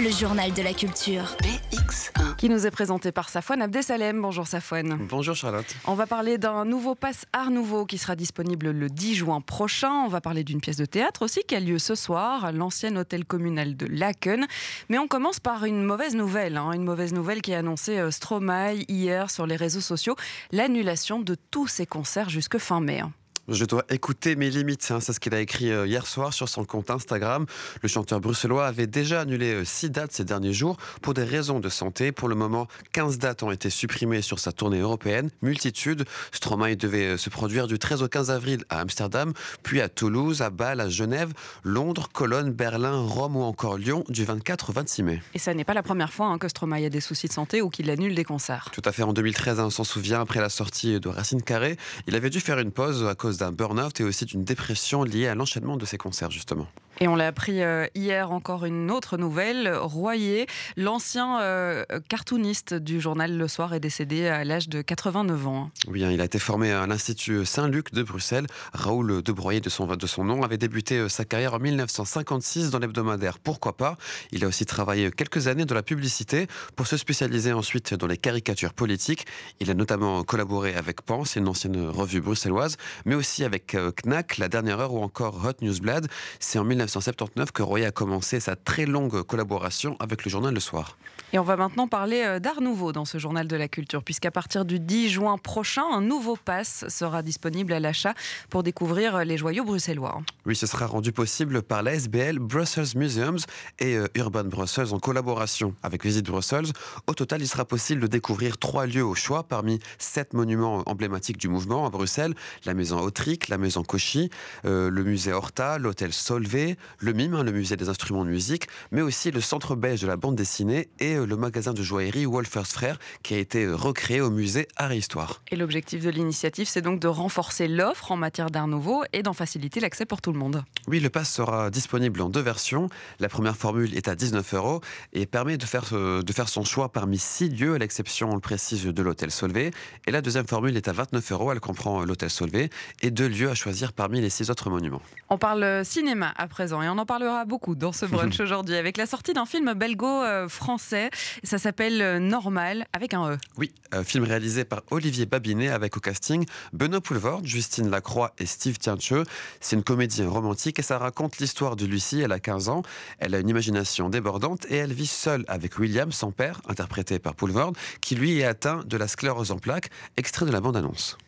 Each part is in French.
le journal de la culture. BX1. Qui nous est présenté par Safouane Abdesalem. Bonjour Safouane. Bonjour Charlotte. On va parler d'un nouveau pass Art Nouveau qui sera disponible le 10 juin prochain. On va parler d'une pièce de théâtre aussi qui a lieu ce soir à l'ancien hôtel communal de Laken. Mais on commence par une mauvaise nouvelle. hein. Une mauvaise nouvelle qui a annoncé euh, Stromae hier sur les réseaux sociaux l'annulation de tous ses concerts jusque fin mai. Je dois écouter mes limites. hein. C'est ce qu'il a écrit euh, hier soir sur son compte Instagram. Le chanteur bruxellois avait déjà annulé euh, six dates ces derniers jours pour des raisons de santé. Pour le moment, 15 dates ont été supprimées sur sa tournée européenne. Multitude. Stromae devait euh, se produire du 13 au 15 avril à Amsterdam, puis à Toulouse, à Bâle, à Genève, Londres, Cologne, Berlin, Rome ou encore Lyon du 24 au 26 mai. Et ça n'est pas la première fois hein, que Stromae a des soucis de santé ou qu'il annule des concerts. Tout à fait. En 2013, hein, on s'en souvient, après la sortie de Racine Carré, il avait dû faire une pause à cause d'un burn-out et aussi d'une dépression liée à l'enchaînement de ses concerts, justement. Et on l'a appris euh, hier encore une autre nouvelle. Royer, l'ancien euh, cartooniste du journal Le Soir, est décédé à l'âge de 89 ans. Oui, hein, il a été formé à l'Institut Saint-Luc de Bruxelles. Raoul de Broyer, de son, de son nom, avait débuté euh, sa carrière en 1956 dans l'hebdomadaire Pourquoi pas? Il a aussi travaillé quelques années dans la publicité pour se spécialiser ensuite dans les caricatures politiques. Il a notamment collaboré avec Pense, une ancienne revue bruxelloise, mais aussi avec euh, Knack, La Dernière Heure ou encore Hot Newsblad. C'est en 1979 que Royer a commencé sa très longue collaboration avec le journal Le Soir. Et on va maintenant parler euh, d'art nouveau dans ce journal de la culture, puisqu'à partir du 10 juin prochain, un nouveau pass sera disponible à l'achat pour découvrir les joyaux bruxellois. Oui, ce sera rendu possible par la SBL Brussels Museums et euh, Urban Brussels en collaboration avec Visite Brussels. Au total, il sera possible de découvrir trois lieux au choix parmi sept monuments emblématiques du mouvement à Bruxelles la maison La maison Cauchy, euh, le musée Horta, l'hôtel Solvay, le MIM, hein, le musée des instruments de musique, mais aussi le centre belge de la bande dessinée et euh, le magasin de joaillerie Wolfers Frères qui a été euh, recréé au musée Art et Histoire. Et l'objectif de l'initiative, c'est donc de renforcer l'offre en matière d'art nouveau et d'en faciliter l'accès pour tout le monde. Oui, le pass sera disponible en deux versions. La première formule est à 19 euros et permet de faire, de faire son choix parmi six lieux, à l'exception, on le précise, de l'hôtel Solvay. Et la deuxième formule est à 29 euros. Elle comprend l'hôtel Solvay et deux lieux à choisir parmi les six autres monuments. On parle cinéma à présent et on en parlera beaucoup dans ce brunch aujourd'hui avec la sortie d'un film belgo-français. Ça s'appelle euh, Normal avec un E. Oui, euh, film réalisé par Olivier Babinet avec au casting Benoît Poulvord, Justine Lacroix et Steve Tiencheux. C'est une comédie romantique et ça raconte l'histoire de Lucie. Elle a 15 ans, elle a une imagination débordante et elle vit seule avec William, son père, interprété par Poulvord, qui lui est atteint de la sclérose en plaques, extrait de la bande-annonce.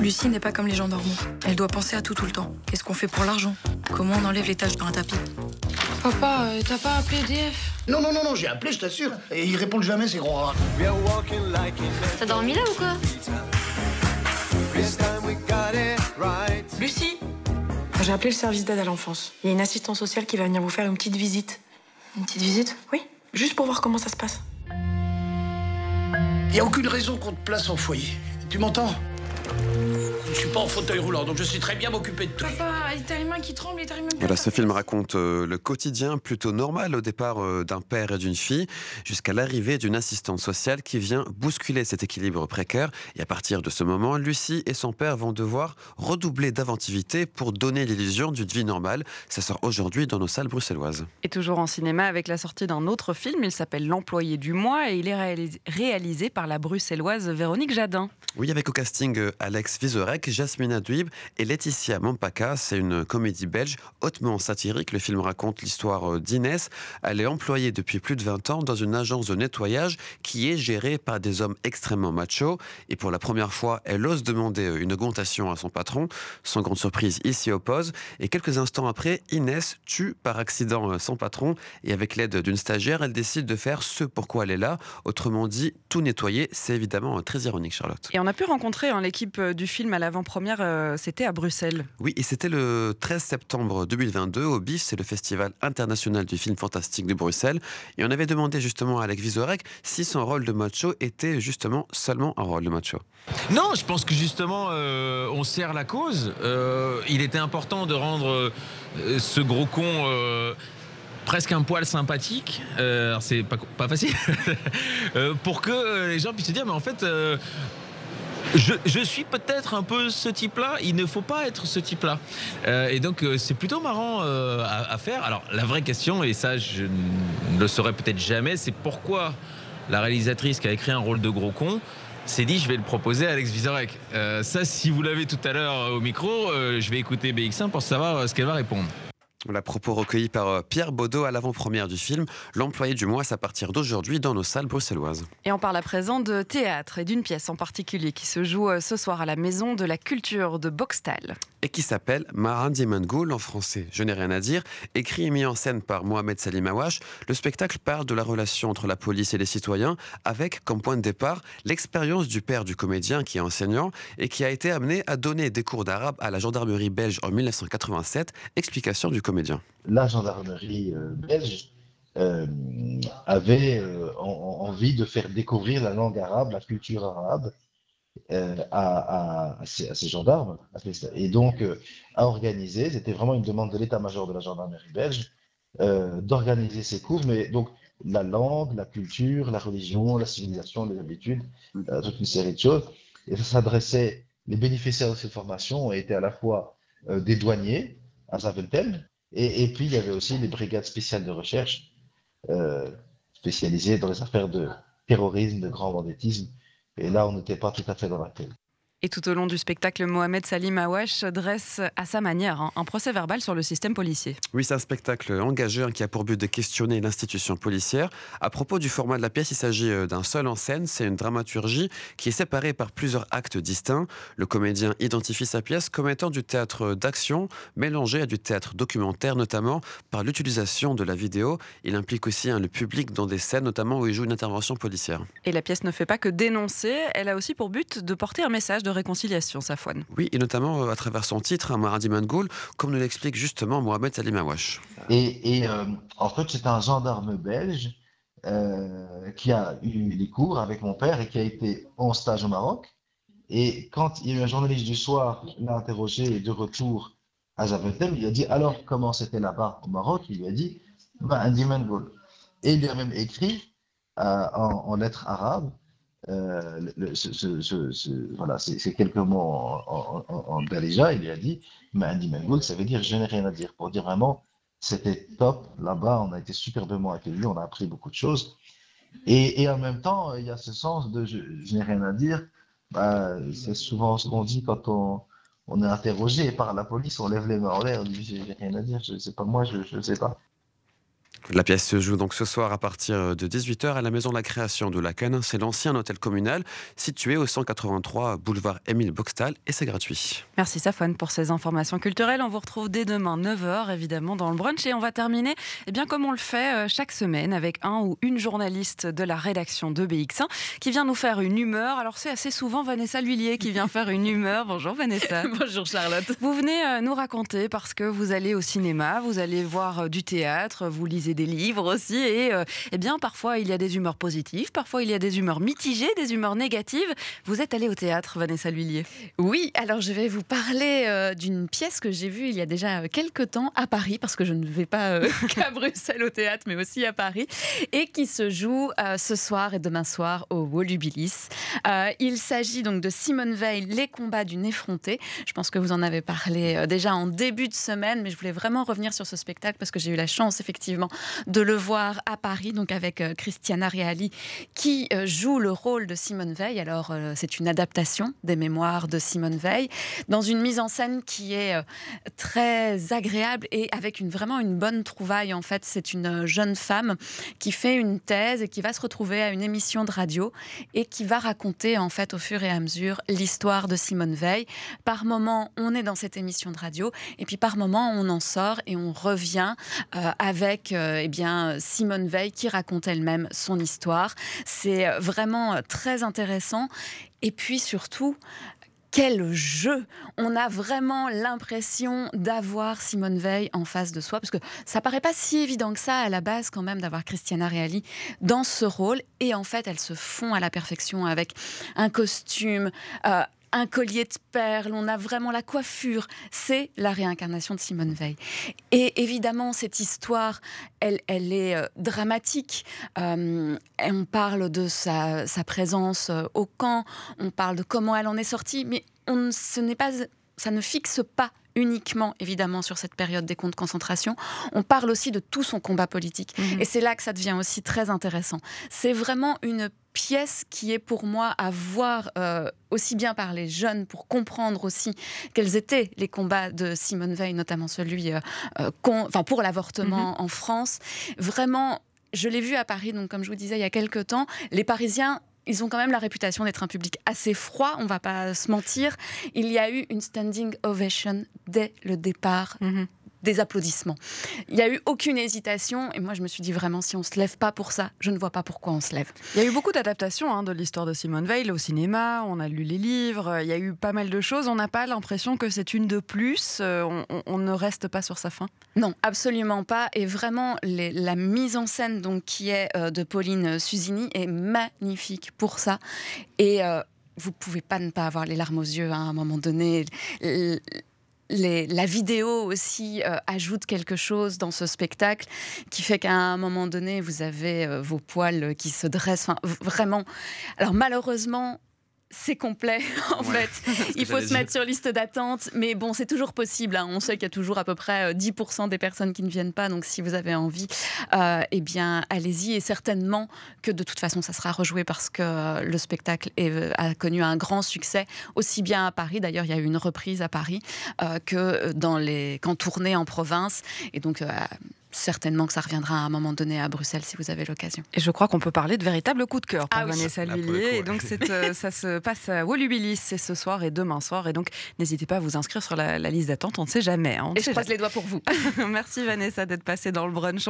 Lucie n'est pas comme les gens normaux. Elle doit penser à tout tout le temps. Qu'est-ce qu'on fait pour l'argent? Comment on enlève les taches dans un tapis? Papa, euh, t'as pas appelé DF Non, non, non, non, j'ai appelé, je t'assure. Et ils répondent jamais, ces gros rats. T'as dormi là ou quoi? Lucie? J'ai appelé le service d'aide à l'enfance. Il y a une assistante sociale qui va venir vous faire une petite visite. Une petite visite? Oui, juste pour voir comment ça se passe. Y a aucune raison qu'on te place en foyer. Tu m'entends? Je suis pas en fauteuil roulant, donc je sais très bien m'occuper de tout. Papa, t'as les mains qui tremblent et t'arrives même pas Voilà, à ce film raconte euh, le quotidien plutôt normal au départ euh, d'un père et d'une fille, jusqu'à l'arrivée d'une assistante sociale qui vient bousculer cet équilibre précaire. Et à partir de ce moment, Lucie et son père vont devoir redoubler d'inventivité pour donner l'illusion d'une vie normale. Ça sort aujourd'hui dans nos salles bruxelloises. Et toujours en cinéma avec la sortie d'un autre film, il s'appelle L'employé du mois et il est réalis- réalisé par la bruxelloise Véronique Jadin. Oui, avec au casting euh, Alex Vizorek, Jasmina Duib et Laetitia Mompaka. C'est une comédie belge hautement satirique. Le film raconte l'histoire euh, d'Inès. Elle est employée depuis plus de 20 ans dans une agence de nettoyage qui est gérée par des hommes extrêmement machos. Et pour la première fois, elle ose demander euh, une augmentation à son patron. Sans grande surprise, il s'y oppose. Et quelques instants après, Inès tue par accident euh, son patron. Et avec l'aide d'une stagiaire, elle décide de faire ce pourquoi elle est là. Autrement dit, tout nettoyer. C'est évidemment très ironique, Charlotte. Et on a pu rencontrer hein, l'équipe du film à l'avant-première, euh, c'était à Bruxelles. Oui, et c'était le 13 septembre 2022 au BIF, c'est le Festival international du film fantastique de Bruxelles. Et on avait demandé justement à Alec Vizorek si son rôle de macho était justement seulement un rôle de macho. Non, je pense que justement, euh, on sert la cause. Euh, il était important de rendre euh, ce gros con euh, presque un poil sympathique. Euh, alors, c'est pas, pas facile. Euh, pour que les gens puissent se dire, mais en fait. euh, je, suis peut-être un peu ce type-là. Il ne faut pas être ce type-là. Euh, et donc, euh, c'est plutôt marrant euh, à, faire. Alors, la vraie question, et ça, je ne le saurais peut-être jamais, c'est pourquoi la réalisatrice qui a écrit un rôle de gros con s'est dit je vais le proposer à Alex Vizorek. ça, si vous l'avez tout à l'heure au micro, je vais écouter BX1 pour savoir ce qu'elle va répondre. La propos recueillis par euh, Pierre Baudot à l'avant-première du film, l'employé du mois à partir d'aujourd'hui dans nos salles bruxelloises. Et on parle à présent de théâtre et d'une pièce en particulier qui se joue euh, ce soir à la Maison de la Culture de Boxtal. Et qui s'appelle Marin Diamangoul en français. Je n'ai rien à dire. Écrit et mis en scène par Mohamed Salim Awash, le spectacle parle de la relation entre la police et les citoyens avec comme point de départ l'expérience du père du comédien qui est enseignant et qui a été amené à donner des cours d'arabe à la gendarmerie belge en 1987. Explication du comédien la gendarmerie euh, belge euh, avait euh, envie de faire découvrir la langue arabe, la culture arabe à, ces, gendarmes. Et donc, à organiser, c'était vraiment une demande de l'état-major de la gendarmerie belge, d'organiser ces cours, mais donc la langue, la culture, la religion, la civilisation, les habitudes, toute une série de choses. Et ça s'adressait, les bénéficiaires de cette formation étaient à la fois des douaniers à Zaventem, et, puis, il y avait aussi les brigades spéciales de recherche euh, spécialisées dans les affaires de terrorisme, de grand banditisme. Et là, on n'était pas tout à fait dans la tête. Et tout au long du spectacle, Mohamed Salim Awash dresse à sa manière hein, un procès verbal sur le système policier. Oui, c'est un spectacle engagé hein, qui a pour but de questionner l'institution policière. À propos du format de la pièce, il s'agit euh, d'un seul en scène. C'est une dramaturgie qui est séparée par plusieurs actes distincts. Le comédien identifie sa pièce comme étant du théâtre d'action mélangé à du théâtre documentaire, notamment par l'utilisation de la vidéo. Il implique aussi hein, le public dans des scènes, notamment où il joue une intervention policière. Et la pièce ne fait pas que dénoncer, elle a aussi pour but de porter un message de réconciliation, Safouane. Oui, et notamment euh, à travers son titre, un Maradi Mangoul, comme nous l'explique justement Mohamed Salim Awash. Et, euh, en fait, c'est un gendarme belge euh, qui a eu les cours avec mon père et qui a été en stage au Maroc. Et quand il y a eu un journaliste du soir l'a interrogé de retour à Zaventem, il a dit alors comment c'était là-bas au Maroc? Il lui a dit bah, Mangoul. Et il lui a même écrit en, en lettres arabes euh, voilà, c'est quelques mots en, en, il lui a dit, mais Andy Mangold, ça veut dire je n'ai rien à dire. Pour dire vraiment, c'était top là-bas, on a été superbement accueillis, on a appris beaucoup de choses. Et, et en même temps, il y a ce sens de je, n'ai rien à dire. Bah, c'est souvent ce qu'on dit quand on, on est interrogé par la police, on lève les mains en l'air, on dit j'ai rien à dire, je sais pas moi, je ne sais pas. La pièce se joue donc ce soir à partir de 18h à la Maison de la Création de Laken. C'est l'ancien hôtel communal situé au 183 boulevard Émile Boxtal et c'est gratuit. Merci Safwan pour ces informations culturelles. On vous retrouve dès demain 9h évidemment dans le brunch et on va terminer eh bien comme on le fait euh, chaque semaine avec un ou une journaliste de la rédaction de BX1 qui vient nous faire une humeur. Alors c'est assez souvent Vanessa Lhuillier qui vient faire une humeur. Bonjour Vanessa. Bonjour Charlotte. Vous venez euh, nous raconter parce que vous allez au cinéma, vous allez voir euh, du théâtre, vous lisez des livres aussi. Et euh, eh bien, parfois, il y a des humeurs positives, parfois, il y a des humeurs mitigées, des humeurs négatives. Vous êtes allée au théâtre, Vanessa Lhuillier. Oui, alors je vais vous parler euh, d'une pièce que j'ai vue il y a déjà euh, quelques temps à Paris, parce que je ne vais pas qu'à Bruxelles au théâtre, mais aussi à Paris, et qui se joue ce soir et demain soir au Volubilis. il s'agit donc de Simone Veil, Les combats d'une effrontée. Je pense que vous en avez parlé déjà en début de semaine, mais je voulais vraiment revenir sur ce spectacle parce que j'ai eu la chance, effectivement, de le voir à Paris, donc avec euh, Christiana Reali, qui euh, joue le rôle de Simone Veil. Alors, euh, c'est une adaptation des mémoires de Simone Veil, dans une mise en scène qui est très agréable et avec une, vraiment une bonne trouvaille. En fait, c'est une jeune femme qui fait une thèse et qui va se retrouver à une émission de radio et qui va raconter, en fait, au fur et à mesure, l'histoire de Simone Veil. Par moment, on est dans cette émission de radio et puis par moment, on en sort et on revient avec, eh bien, Simone Veil qui raconte elle-même son histoire. C'est vraiment très intéressant. Et puis surtout, quel jeu On a vraiment l'impression d'avoir Simone Veil en face de soi, parce que ça paraît pas si évident que ça à la base quand même d'avoir Christiana Reali dans ce rôle. Et en fait, elles se font à la perfection avec un costume, euh, un collier de perles, on a vraiment la coiffure. C'est la réincarnation de Simone Veil. Et évidemment, cette histoire, elle, elle est euh, dramatique. Euh, on parle de sa, sa présence euh, au camp, on parle de comment elle en est sortie, mais on, ce n'est pas, ça ne fixe pas uniquement, évidemment, sur cette période des camps de concentration. On parle aussi de tout son combat politique. Mhm. Et c'est là que ça devient aussi très intéressant. C'est vraiment une pièce qui est pour moi à voir euh, aussi bien par les jeunes pour comprendre aussi quels étaient les combats de Simone Veil, notamment celui euh, euh, enfin, pour l'avortement en France. Vraiment, je l'ai vu à Paris, donc comme je vous disais il y a quelques temps, les Parisiens ils ont quand même la réputation d'être un public assez froid, on va pas se mentir. Il y a eu une standing ovation dès le départ Mhm. Des applaudissements. Il n'y a eu aucune hésitation et moi je me suis dit vraiment si on se lève pas pour ça, je ne vois pas pourquoi on se lève. Il y a eu beaucoup d'adaptations hein, de l'histoire de Simone Veil au cinéma, on a lu les livres, il y a eu pas mal de choses. On n'a pas l'impression que c'est une de plus, euh, on, on- on ne reste pas sur sa fin. Non, absolument pas. Et vraiment, les- la mise en scène donc, qui est euh, de Pauline Susini est magnifique pour ça. Et euh, vous pouvez pas ne pas avoir les larmes aux yeux à un moment donné. La vidéo aussi euh, ajoute quelque chose dans ce spectacle qui fait qu'à un moment donné, vous avez euh, vos poils qui se dressent. Vraiment. Alors malheureusement, c'est complet en Ouais, fait. Il faut se mettre sur liste d'attente, mais bon, c'est toujours possible. hein. On sait qu'il y a toujours à peu près euh, 10% des personnes qui ne viennent pas, donc si vous avez envie, euh, eh bien, allez-y. Et certainement que de toute façon, ça sera rejoué parce que euh, le spectacle est- euh, a connu un grand succès, aussi bien à Paris. D'ailleurs, il y a eu une reprise à Paris euh, que dans les qu'en tournée en province, et donc. euh, Certainement que ça reviendra à un moment donné à Bruxelles si vous avez l'occasion. Et je crois qu'on peut parler de véritable coup de cœur pour Ah oui. Vanessa coup, Et donc, c'est, euh, ça se passe à Wolubilis, c'est ce soir et demain soir. Et donc, n'hésitez pas à vous inscrire sur la, la liste d'attente, on ne sait jamais. hein, on Et je croise les doigts pour vous. Merci Vanessa d'être passée dans le brunch.